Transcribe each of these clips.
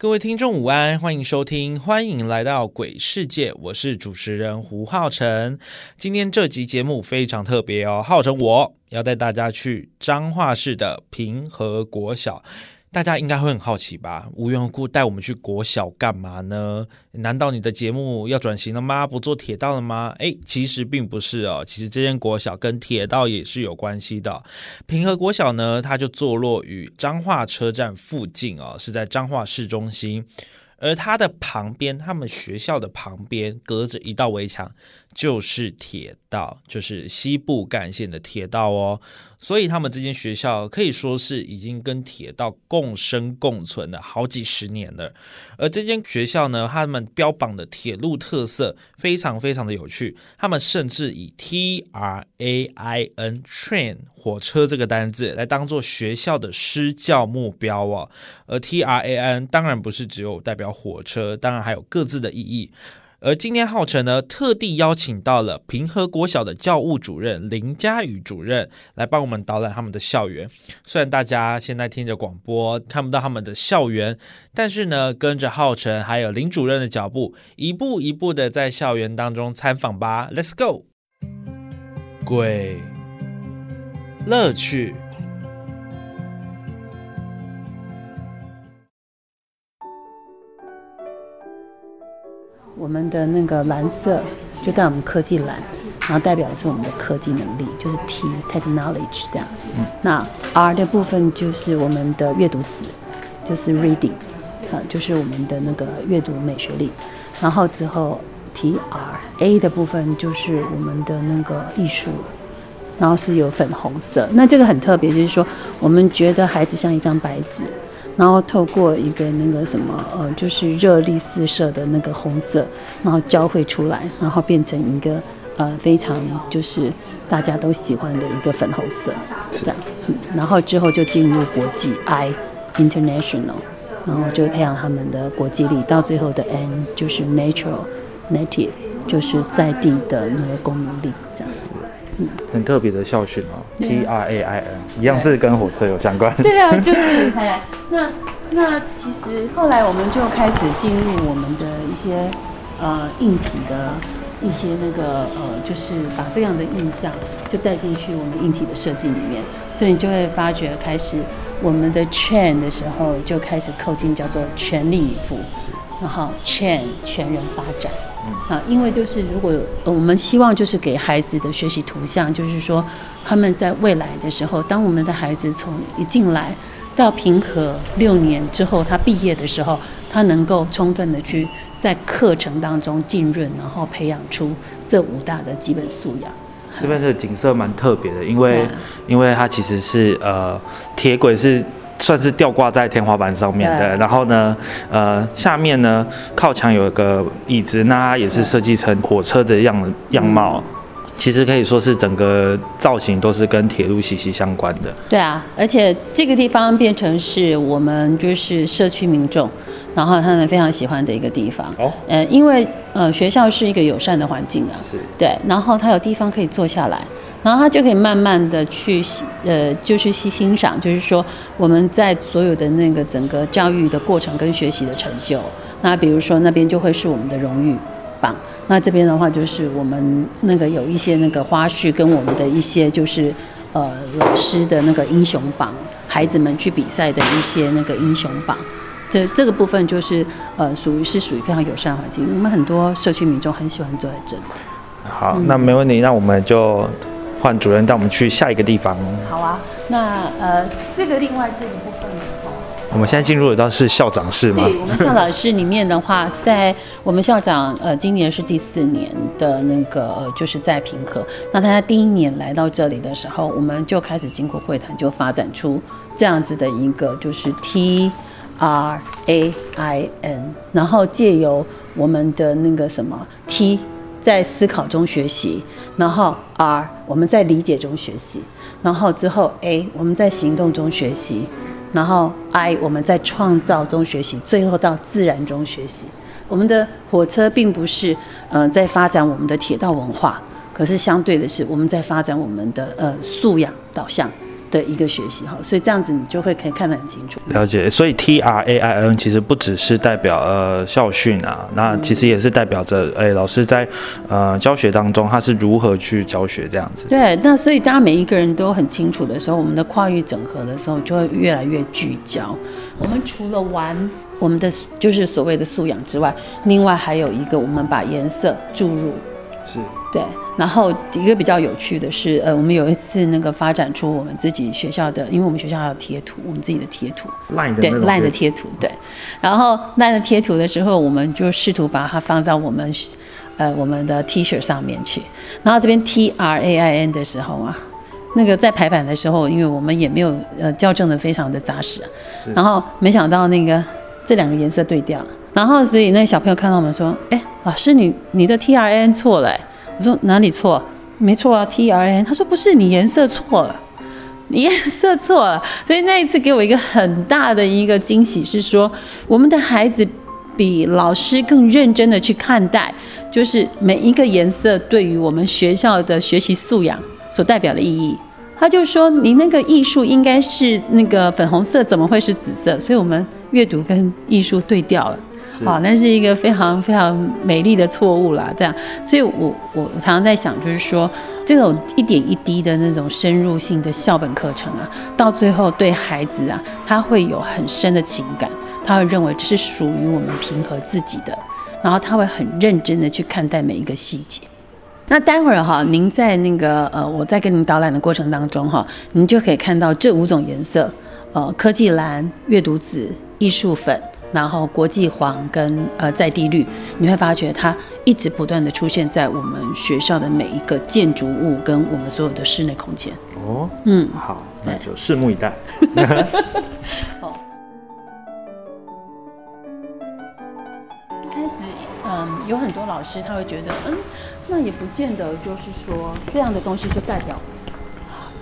各位听众午安，欢迎收听，欢迎来到鬼世界，我是主持人胡浩辰。今天这集节目非常特别哦，浩辰我要带大家去彰化市的平和国小。大家应该会很好奇吧？无缘无故带我们去国小干嘛呢？难道你的节目要转型了吗？不做铁道了吗？哎，其实并不是哦。其实这间国小跟铁道也是有关系的。平和国小呢，它就坐落于彰化车站附近哦，是在彰化市中心。而它的旁边，他们学校的旁边隔着一道围墙，就是铁道，就是西部干线的铁道哦。所以他们这间学校可以说是已经跟铁道共生共存了好几十年了。而这间学校呢，他们标榜的铁路特色非常非常的有趣，他们甚至以 T R A I N train 火车这个单字来当做学校的施教目标哦。而 T R A I N 当然不是只有代表火车，当然还有各自的意义。而今天浩辰呢，特地邀请到了平和国小的教务主任林佳宇主任来帮我们导览他们的校园。虽然大家现在听着广播看不到他们的校园，但是呢，跟着浩辰还有林主任的脚步，一步一步的在校园当中参访吧。Let's go，鬼乐趣。我们的那个蓝色就带我们科技蓝，然后代表的是我们的科技能力，就是 T technology 这样。那 R 的部分就是我们的阅读纸，就是 reading，啊，就是我们的那个阅读美学力。然后之后 T R A 的部分就是我们的那个艺术，然后是有粉红色。那这个很特别，就是说我们觉得孩子像一张白纸。然后透过一个那个什么呃，就是热力四射的那个红色，然后交汇出来，然后变成一个呃非常就是大家都喜欢的一个粉红色，这样。然后之后就进入国际 I international，然后就培养他们的国际力，到最后的 N 就是 natural native，就是在地的那个公民力，这样。很特别的校训哦，T R A I N，一样是跟火车有相关。对 啊，就是。那那其实后来我们就开始进入我们的一些呃硬体的一些那个呃，就是把这样的印象就带进去我们硬体的设计里面，所以你就会发觉开始我们的 train 的时候就开始扣进叫做全力以赴，然后 chain 全人发展。啊，因为就是如果我们希望就是给孩子的学习图像，就是说他们在未来的时候，当我们的孩子从一进来到平和六年之后，他毕业的时候，他能够充分的去在课程当中浸润，然后培养出这五大的基本素养。这边的景色蛮特别的，因为因为它其实是呃铁轨是。算是吊挂在天花板上面的，然后呢，呃，下面呢靠墙有一个椅子，那它也是设计成火车的样样貌，其实可以说是整个造型都是跟铁路息息相关的。对啊，而且这个地方变成是我们就是社区民众，然后他们非常喜欢的一个地方。哦，呃，因为呃学校是一个友善的环境啊，是。对，然后它有地方可以坐下来。然后他就可以慢慢的去，呃，就是去欣赏，就是说我们在所有的那个整个教育的过程跟学习的成就。那比如说那边就会是我们的荣誉榜，那这边的话就是我们那个有一些那个花絮跟我们的一些就是呃老师的那个英雄榜，孩子们去比赛的一些那个英雄榜。这这个部分就是呃属于是属于非常友善环境，我们很多社区民众很喜欢坐在这里。好，那没问题，那我们就。换主任带我们去下一个地方。好啊，那呃，这个另外这个部分的话，我们现在进入的到是校长室吗？对，我们校长室里面的话，在我们校长呃今年是第四年的那个就是在平和，那他第一年来到这里的时候，我们就开始经过会谈，就发展出这样子的一个就是 T R A I N，然后借由我们的那个什么 T。在思考中学习，然后 R 我们在理解中学习，然后之后 A 我们在行动中学习，然后 I 我们在创造中学习，最后到自然中学习。我们的火车并不是呃在发展我们的铁道文化，可是相对的是我们在发展我们的呃素养导向。的一个学习哈，所以这样子你就会可以看得很清楚。了解，所以 T R A I N 其实不只是代表呃校训啊，那其实也是代表着哎老师在呃教学当中他是如何去教学这样子。对，那所以大家每一个人都很清楚的时候，我们的跨域整合的时候就会越来越聚焦。我们除了玩我们的就是所谓的素养之外，另外还有一个我们把颜色注入。是。对，然后一个比较有趣的是，呃，我们有一次那个发展出我们自己学校的，因为我们学校还有贴图，我们自己的贴图，对烂的贴图，对。然后烂的贴图的时候，我们就试图把它放到我们，呃，我们的 T 恤上面去。然后这边 T R A I N 的时候啊，那个在排版的时候，因为我们也没有呃校正的非常的扎实，然后没想到那个这两个颜色对调，然后所以那小朋友看到我们说，哎，老师你你的 T R A N 错了。我说哪里错？没错啊，T R N。他说不是，你颜色错了，你颜色错了。所以那一次给我一个很大的一个惊喜，是说我们的孩子比老师更认真的去看待，就是每一个颜色对于我们学校的学习素养所代表的意义。他就说你那个艺术应该是那个粉红色，怎么会是紫色？所以我们阅读跟艺术对调了。好，那是一个非常非常美丽的错误啦。这样，所以我我常常在想，就是说，这种一点一滴的那种深入性的校本课程啊，到最后对孩子啊，他会有很深的情感，他会认为这是属于我们平和自己的，然后他会很认真的去看待每一个细节。那待会儿哈，您在那个呃，我在跟您导览的过程当中哈，您就可以看到这五种颜色，呃，科技蓝、阅读紫、艺术粉。然后国际黄跟呃在地绿，你会发觉它一直不断的出现在我们学校的每一个建筑物跟我们所有的室内空间。哦，嗯，好，那就拭目以待。好，一开始嗯，有很多老师他会觉得，嗯，那也不见得就是说这样的东西就代表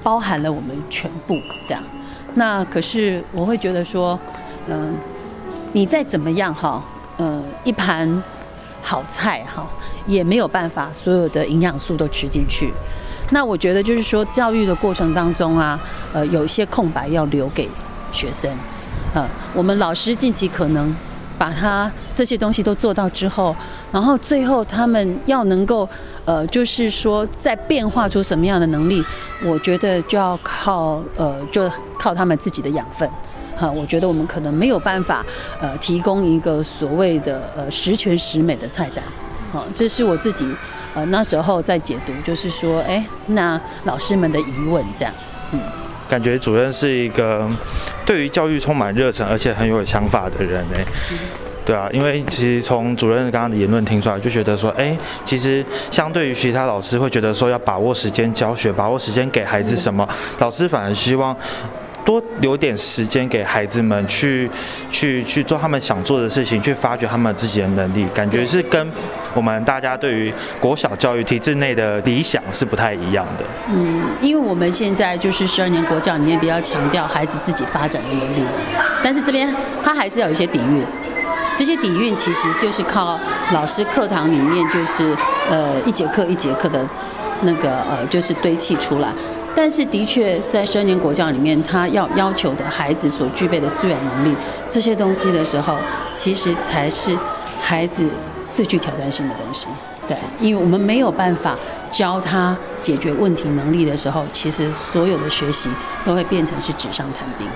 包含了我们全部这样。那可是我会觉得说，嗯。你再怎么样哈，呃，一盘好菜哈，也没有办法所有的营养素都吃进去。那我觉得就是说，教育的过程当中啊，呃，有一些空白要留给学生。呃，我们老师尽其可能把他这些东西都做到之后，然后最后他们要能够，呃，就是说再变化出什么样的能力，我觉得就要靠呃，就靠他们自己的养分。哈，我觉得我们可能没有办法，呃，提供一个所谓的呃十全十美的菜单，好，这是我自己呃那时候在解读，就是说，哎，那老师们的疑问这样，嗯，感觉主任是一个对于教育充满热忱而且很有想法的人哎，对啊，因为其实从主任刚刚的言论听出来，就觉得说，哎，其实相对于其他老师会觉得说要把握时间教学，把握时间给孩子什么，老师反而希望。多留点时间给孩子们去，去去做他们想做的事情，去发掘他们自己的能力，感觉是跟我们大家对于国小教育体制内的理想是不太一样的。嗯，因为我们现在就是十二年国教里面比较强调孩子自己发展的能力，但是这边他还是要有一些底蕴，这些底蕴其实就是靠老师课堂里面就是呃一节课一节课的那个呃就是堆砌出来。但是，的确，在生年国教里面，他要要求的孩子所具备的素养能力，这些东西的时候，其实才是孩子最具挑战性的东西。对，因为我们没有办法教他解决问题能力的时候，其实所有的学习都会变成是纸上谈兵。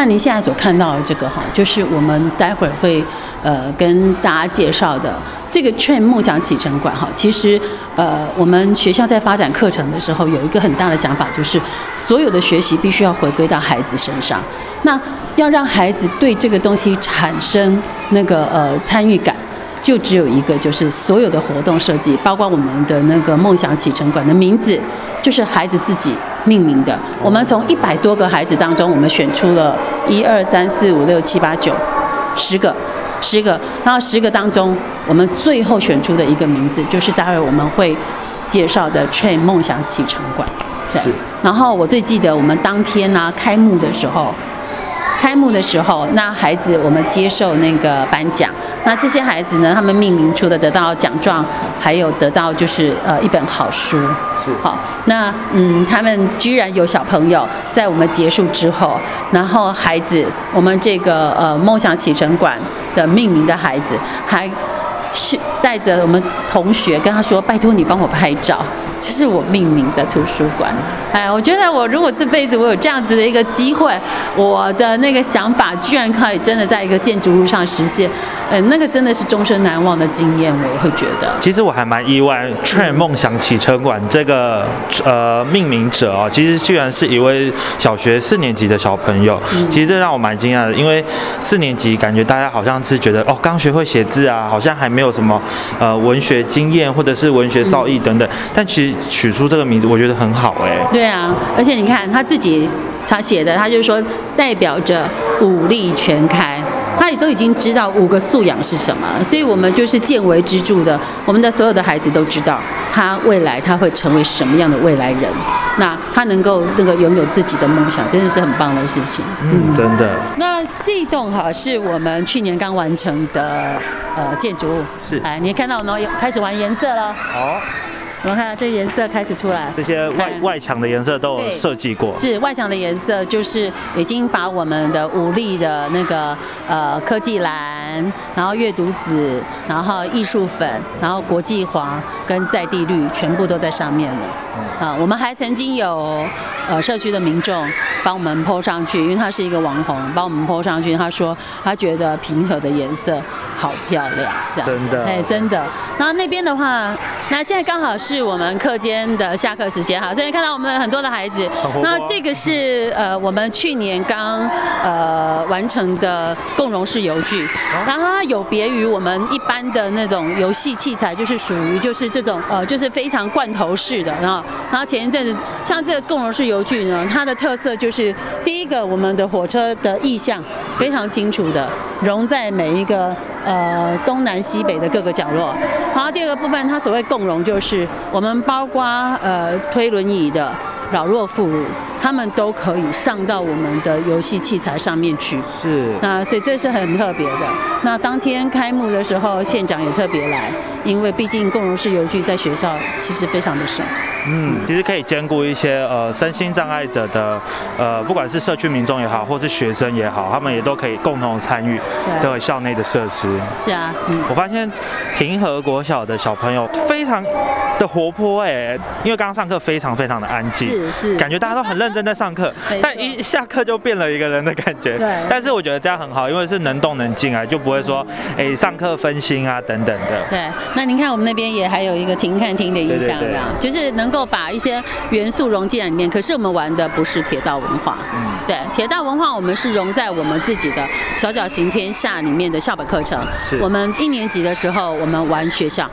那您现在所看到的这个哈，就是我们待会儿会呃跟大家介绍的这个 Train 梦想启程馆哈。其实呃，我们学校在发展课程的时候，有一个很大的想法，就是所有的学习必须要回归到孩子身上。那要让孩子对这个东西产生那个呃参与感，就只有一个，就是所有的活动设计，包括我们的那个梦想启程馆的名字，就是孩子自己。命名的，我们从一百多个孩子当中，我们选出了一二三四五六七八九十个，十个，然后十个当中，我们最后选出的一个名字，就是待会我们会介绍的 Train 梦想启程馆。对。然后我最记得我们当天呢开幕的时候。开幕的时候，那孩子我们接受那个颁奖，那这些孩子呢，他们命名除了得到奖状，还有得到就是呃一本好书。是。好，那嗯，他们居然有小朋友在我们结束之后，然后孩子，我们这个呃梦想启程馆的命名的孩子，还是带着我们同学跟他说：“拜托你帮我拍照。”这是我命名的图书馆，哎，我觉得我如果这辈子我有这样子的一个机会，我的那个想法居然可以真的在一个建筑物上实现，嗯，那个真的是终身难忘的经验，我会觉得。其实我还蛮意外，Train 梦想启程馆这个呃命名者啊，其实居然是一位小学四年级的小朋友。其实这让我蛮惊讶的，因为四年级感觉大家好像是觉得哦，刚学会写字啊，好像还没有什么呃文学经验或者是文学造诣等等，但其实。取出这个名字，我觉得很好哎。对啊，而且你看他自己他写的，他就是说代表着武力全开，他也都已经知道五个素养是什么，所以我们就是见微知著的，我们的所有的孩子都知道他未来他会成为什么样的未来人，那他能够那个拥有自己的梦想，真的是很棒的事情。嗯，真的。那这一栋哈是我们去年刚完成的呃建筑物，是哎，你看到我们开始玩颜色了。好。我们看，这颜色开始出来。这些外外墙的颜色都有设计过。是外墙的颜色，就是已经把我们的武力的那个呃科技蓝，然后阅读紫，然后艺术粉，然后国际黄跟在地绿，全部都在上面了。啊，我们还曾经有呃社区的民众帮我们泼上去，因为他是一个网红，帮我们泼上去。他说他觉得平和的颜色好漂亮，这样真的，哎，真的。然后那边的话，那现在刚好是我们课间的下课时间哈，所以看到我们很多的孩子。那这个是呃我们去年刚呃完成的共融式游具，然后它有别于我们一般的那种游戏器材，就是属于就是这种呃就是非常罐头式的，然后。然后前一阵子，像这个共融式游具呢，它的特色就是第一个，我们的火车的意象非常清楚的融在每一个呃东南西北的各个角落。然后第二个部分，它所谓共融就是我们包括呃推轮椅的老弱妇孺。他们都可以上到我们的游戏器材上面去，是。那所以这是很特别的。那当天开幕的时候，县长也特别来，因为毕竟共融式游具在学校其实非常的少。嗯，其实可以兼顾一些呃身心障碍者的呃，不管是社区民众也好，或是学生也好，他们也都可以共同参与的校内的设施。是啊，嗯。我发现平和国小的小朋友非常的活泼哎，因为刚刚上课非常非常的安静，是是，感觉大家都很认。正在上课，但一下课就变了一个人的感觉。对，但是我觉得这样很好，因为是能动能静啊，就不会说哎上课分心啊等等的。对，那您看我们那边也还有一个停看厅的意象，这样就是能够把一些元素融进来里面。可是我们玩的不是铁道文化，嗯，对，铁道文化我们是融在我们自己的小脚行天下里面的校本课程。是，我们一年级的时候我们玩学校，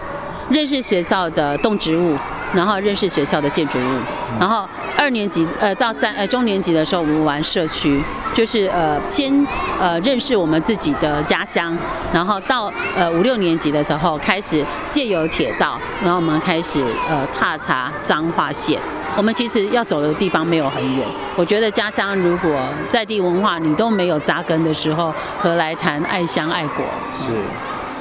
认识学校的动植物。然后认识学校的建筑物，然后二年级呃到三呃中年级的时候，我们玩社区，就是呃先呃认识我们自己的家乡，然后到呃五六年级的时候开始借由铁道，然后我们开始呃踏查彰化县。我们其实要走的地方没有很远，我觉得家乡如果在地文化你都没有扎根的时候，何来谈爱乡爱国？是。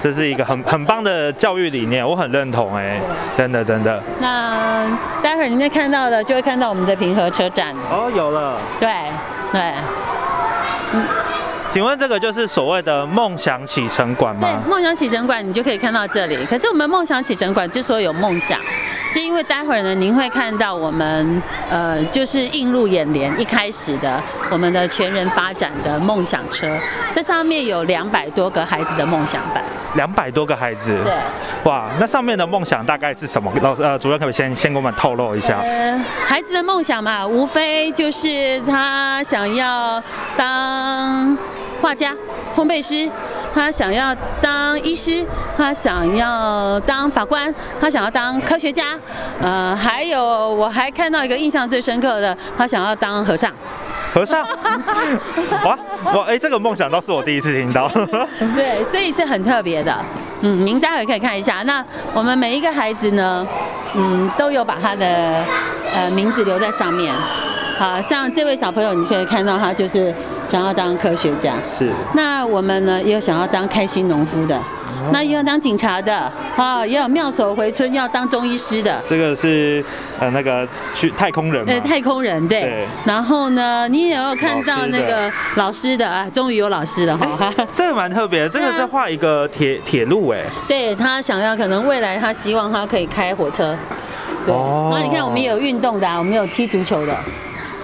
这是一个很很棒的教育理念，我很认同哎，真的真的。那待会儿您再看到的，就会看到我们的平和车站。哦，有了。对对，嗯。请问这个就是所谓的梦想启程馆吗？对，梦想启程馆你就可以看到这里。可是我们梦想启程馆之所以有梦想，是因为待会儿呢，您会看到我们呃，就是映入眼帘一开始的我们的全人发展的梦想车，这上面有两百多个孩子的梦想版。两百多个孩子。对。哇，那上面的梦想大概是什么？老师呃，主任可以先先给我们透露一下。呃，孩子的梦想嘛，无非就是他想要当。画家、烘焙师，他想要当医师，他想要当法官，他想要当科学家，呃，还有我还看到一个印象最深刻的，他想要当和尚。和尚，哇哇，哎，这个梦想倒是我第一次听到。对，所以是很特别的。嗯，您待会可以看一下。那我们每一个孩子呢，嗯，都有把他的呃名字留在上面。好像这位小朋友，你可以看到他就是想要当科学家。是。那我们呢，也有想要当开心农夫的。那也有当警察的，啊，也有妙手回春要当中医师的。这个是呃那个去太空人对，太空人对。然后呢，你也有看到那个老师的啊，终于有老师了哈。这个蛮特别，这个是画一个铁铁路哎。对他想要可能未来他希望他可以开火车。对。然后你看我们也有运动的，我们有踢足球的。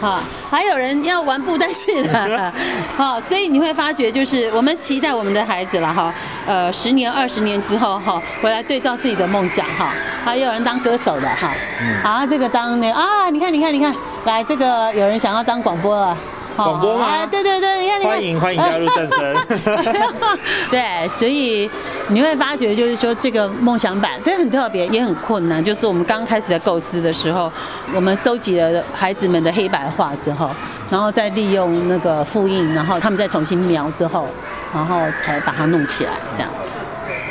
好，还有人要玩布袋戏的，好，所以你会发觉，就是我们期待我们的孩子了哈，呃，十年、二十年之后哈，回来对照自己的梦想哈，还有人当歌手的哈，啊，这个当那啊，你看，你看，你看，来，这个有人想要当广播了。广播吗？对对对，你看你，欢迎欢迎加入战声。对，所以你会发觉，就是说这个梦想版，这很特别，也很困难。就是我们刚开始在构思的时候，我们收集了孩子们的黑白画之后，然后再利用那个复印，然后他们再重新描之后，然后才把它弄起来，这样。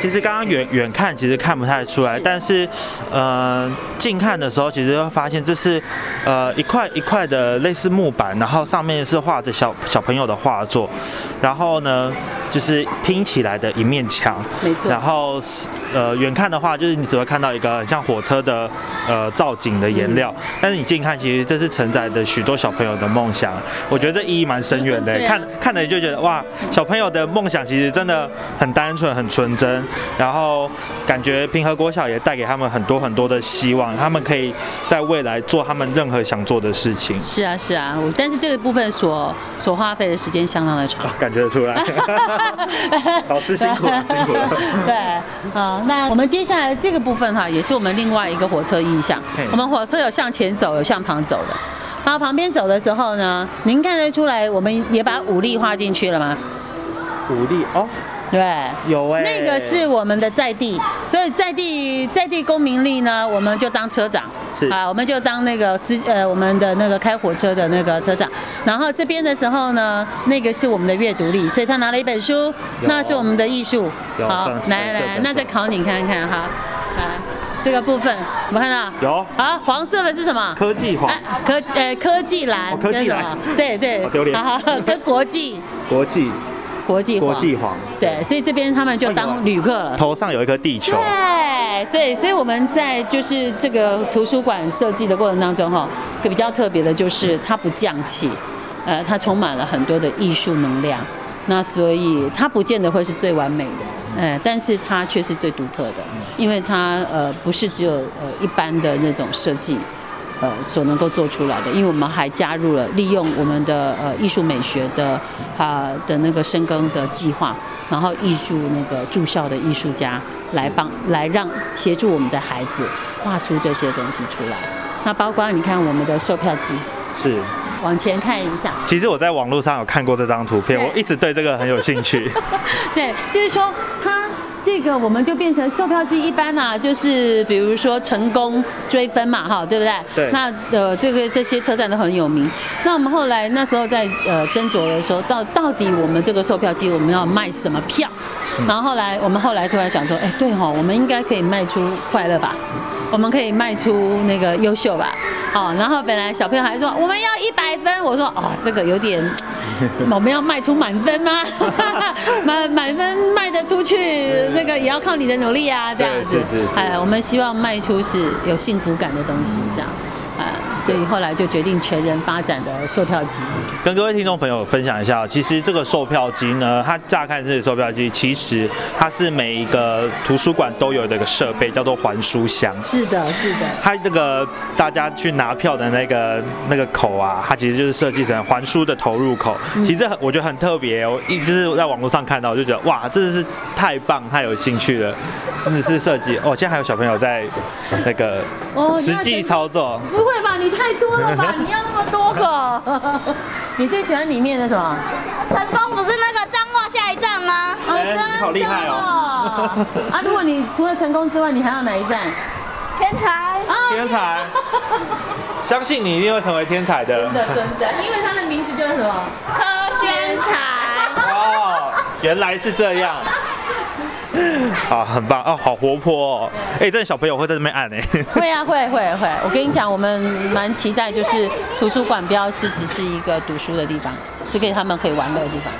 其实刚刚远远看其实看不太出来，但是，呃，近看的时候，其实会发现这是，呃，一块一块的类似木板，然后上面是画着小小朋友的画作，然后呢。就是拼起来的一面墙，没错。然后，呃，远看的话，就是你只会看到一个像火车的，呃，造景的颜料。但是你近看，其实这是承载的许多小朋友的梦想。我觉得这意义蛮深远的。看看了就觉得哇，小朋友的梦想其实真的很单纯、很纯真。然后感觉平和国小也带给他们很多很多的希望，他们可以在未来做他们任何想做的事情。是啊，是啊。但是这个部分所所花费的时间相当的长，感觉得出来。老师辛苦了，辛苦了。对，啊，那我们接下来这个部分哈，也是我们另外一个火车意向。我们火车有向前走，有向旁走的。然后旁边走的时候呢，您看得出来，我们也把武力画进去了吗？武力哦。对，有哎，那个是我们的在地，所以在地在地公民力呢，我们就当车长，是。啊，我们就当那个司呃我们的那个开火车的那个车长。然后这边的时候呢，那个是我们的阅读力，所以他拿了一本书，那是我们的艺术。好，来来，那再考你看看哈，来这个部分，我们看到。有，好，黄色的是什么？科技黄，科呃科技蓝，科技蓝，对对，好丢脸，跟国际，国际。国际国际黄，对，所以这边他们就当旅客了。头上有一颗地球。对，所以所以我们在就是这个图书馆设计的过程当中，哈，个比较特别的就是它不降气，呃，它充满了很多的艺术能量。那所以它不见得会是最完美的，呃，但是它却是最独特的，因为它呃不是只有呃一般的那种设计。呃，所能够做出来的，因为我们还加入了利用我们的呃艺术美学的啊的那个深耕的计划，然后艺术那个住校的艺术家来帮来让协助我们的孩子画出这些东西出来。那包括你看我们的售票机，是往前看一下。其实我在网络上有看过这张图片，我一直对这个很有兴趣。对，就是说它。这个我们就变成售票机一般啦，就是比如说成功追分嘛，哈，对不对？对。那呃，这个这些车站都很有名。那我们后来那时候在呃斟酌的时候，到到底我们这个售票机我们要卖什么票？然后后来我们后来突然想说，哎，对哈，我们应该可以卖出快乐吧？我们可以卖出那个优秀吧？哦，然后本来小朋友还说我们要一百分，我说哦，这个有点，我们要卖出满分吗？满满分卖得出去，那个也要靠你的努力啊，这样子。是是是。哎，我们希望卖出是有幸福感的东西，这样。所以后来就决定全人发展的售票机，跟各位听众朋友分享一下。其实这个售票机呢，它乍看是售票机，其实它是每一个图书馆都有的一个设备，叫做还书箱。是的，是的。它这个大家去拿票的那个那个口啊，它其实就是设计成还书的投入口。其实很，我觉得很特别。我一就是在网络上看到，就觉得哇，真的是太棒，太有兴趣了。真的是设计哦，现在还有小朋友在那个实际操作。不会吧？你太多了吧？你要那么多个？你最喜欢里面的什么？成功不是那个脏话下一站吗？啊，真好厉害哦！啊，如果你除了成功之外，你还要哪一站？天才，天才，相信你一定会成为天才的。真的真的，因为他的名字就是什么？柯宣才，哦，原来是这样。啊，很棒哦，好活泼哦。哎，这小朋友会在这边按哎。会啊，会会会。我跟你讲，我们蛮期待，就是图书馆不要是只是一个读书的地方，是给他们可以玩乐的地方。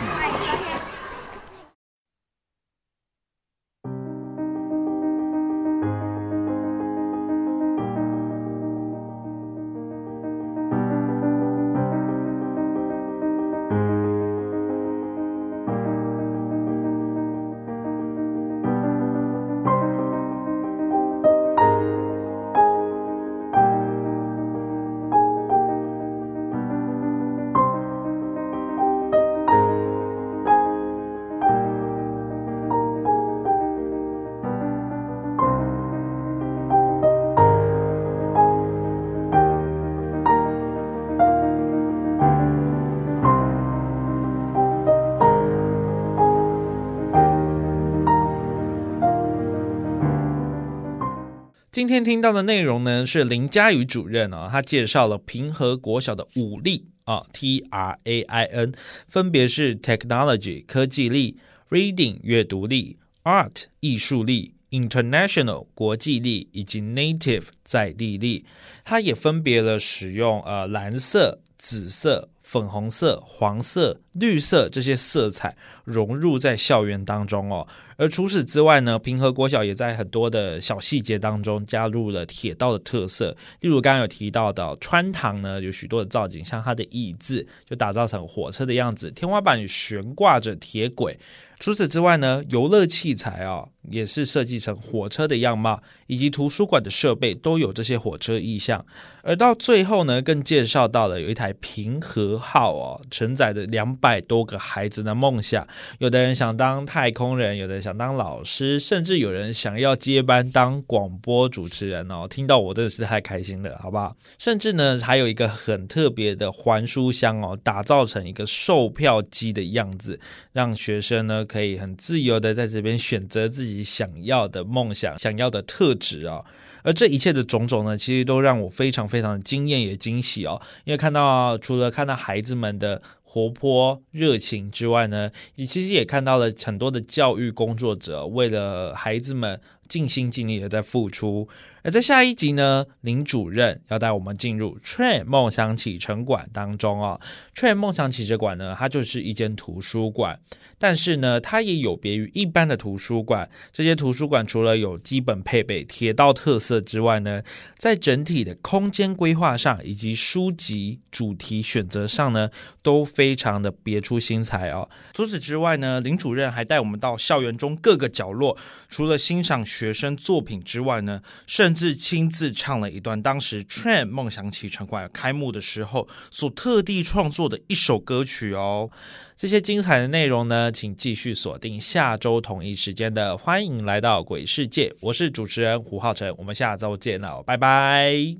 今天听到的内容呢，是林佳宇主任啊，他介绍了平和国小的五力啊，T R A I N，分别是 Technology 科技力、Reading 阅读力、Art 艺术力、International 国际力以及 Native 在地力。它也分别了使用呃蓝色、紫色。粉红色、黄色、绿色这些色彩融入在校园当中哦。而除此之外呢，平和国小也在很多的小细节当中加入了铁道的特色。例如刚刚有提到的穿堂呢，有许多的造景，像它的椅子就打造成火车的样子，天花板悬挂着铁轨。除此之外呢，游乐器材啊也是设计成火车的样貌，以及图书馆的设备都有这些火车意象。而到最后呢，更介绍到了有一台平和号哦，承载着两百多个孩子的梦想。有的人想当太空人，有的人想当老师，甚至有人想要接班当广播主持人哦。听到我真的是太开心了，好不好？甚至呢，还有一个很特别的还书箱哦，打造成一个售票机的样子，让学生呢可以很自由的在这边选择自己想要的梦想、想要的特质啊。而这一切的种种呢，其实都让我非常非常的惊艳也惊喜哦。因为看到除了看到孩子们的活泼热情之外呢，你其实也看到了很多的教育工作者为了孩子们尽心尽力的在付出。而在下一集呢，林主任要带我们进入 Train 梦想启程馆当中哦。Train 梦想启程馆呢，它就是一间图书馆，但是呢，它也有别于一般的图书馆。这些图书馆除了有基本配备铁道特色之外呢，在整体的空间规划上以及书籍主题选择上呢，都非常的别出心裁哦。除此之外呢，林主任还带我们到校园中各个角落，除了欣赏学生作品之外呢，甚甚至亲自唱了一段当时 Train 梦想起程馆开幕的时候所特地创作的一首歌曲哦。这些精彩的内容呢，请继续锁定下周同一时间的《欢迎来到鬼世界》，我是主持人胡浩辰，我们下周见了，拜拜。